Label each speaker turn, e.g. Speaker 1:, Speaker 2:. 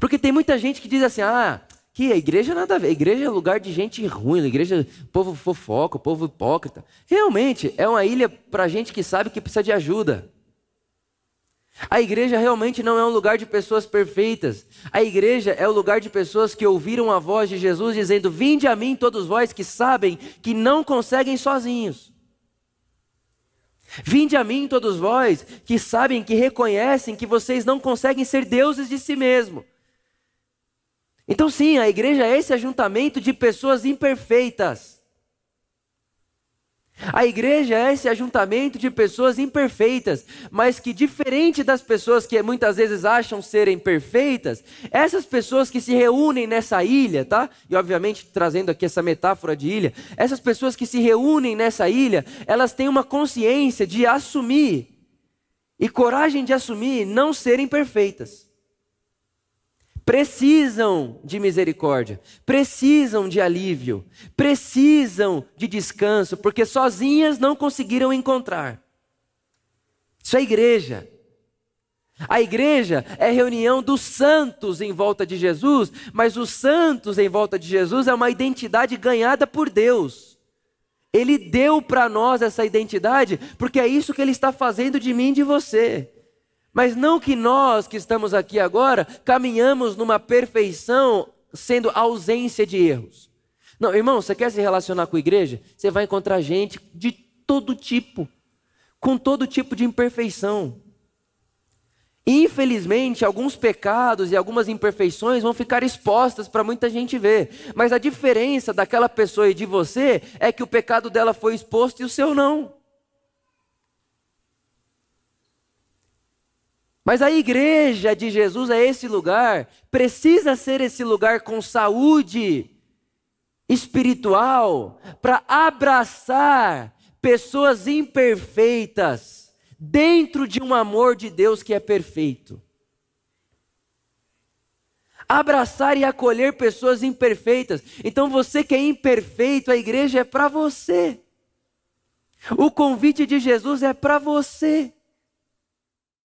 Speaker 1: Porque tem muita gente que diz assim: ah, que a igreja nada a ver, a igreja é lugar de gente ruim, a igreja, povo fofoca, povo hipócrita. Realmente, é uma ilha para gente que sabe que precisa de ajuda. A igreja realmente não é um lugar de pessoas perfeitas. A igreja é o lugar de pessoas que ouviram a voz de Jesus dizendo: Vinde a mim, todos vós que sabem que não conseguem sozinhos. Vinde a mim, todos vós que sabem, que reconhecem que vocês não conseguem ser deuses de si mesmo. Então, sim, a igreja é esse ajuntamento de pessoas imperfeitas. A igreja é esse ajuntamento de pessoas imperfeitas, mas que, diferente das pessoas que muitas vezes acham serem perfeitas, essas pessoas que se reúnem nessa ilha, tá? E obviamente trazendo aqui essa metáfora de ilha, essas pessoas que se reúnem nessa ilha, elas têm uma consciência de assumir e coragem de assumir não serem perfeitas precisam de misericórdia, precisam de alívio, precisam de descanso, porque sozinhas não conseguiram encontrar. Isso é igreja. A igreja é reunião dos santos em volta de Jesus, mas os santos em volta de Jesus é uma identidade ganhada por Deus. Ele deu para nós essa identidade, porque é isso que ele está fazendo de mim e de você. Mas não que nós que estamos aqui agora caminhamos numa perfeição sendo ausência de erros. Não, irmão, você quer se relacionar com a igreja? Você vai encontrar gente de todo tipo, com todo tipo de imperfeição. Infelizmente, alguns pecados e algumas imperfeições vão ficar expostas para muita gente ver. Mas a diferença daquela pessoa e de você é que o pecado dela foi exposto e o seu não. Mas a igreja de Jesus é esse lugar, precisa ser esse lugar com saúde espiritual para abraçar pessoas imperfeitas dentro de um amor de Deus que é perfeito. Abraçar e acolher pessoas imperfeitas. Então você que é imperfeito, a igreja é para você. O convite de Jesus é para você.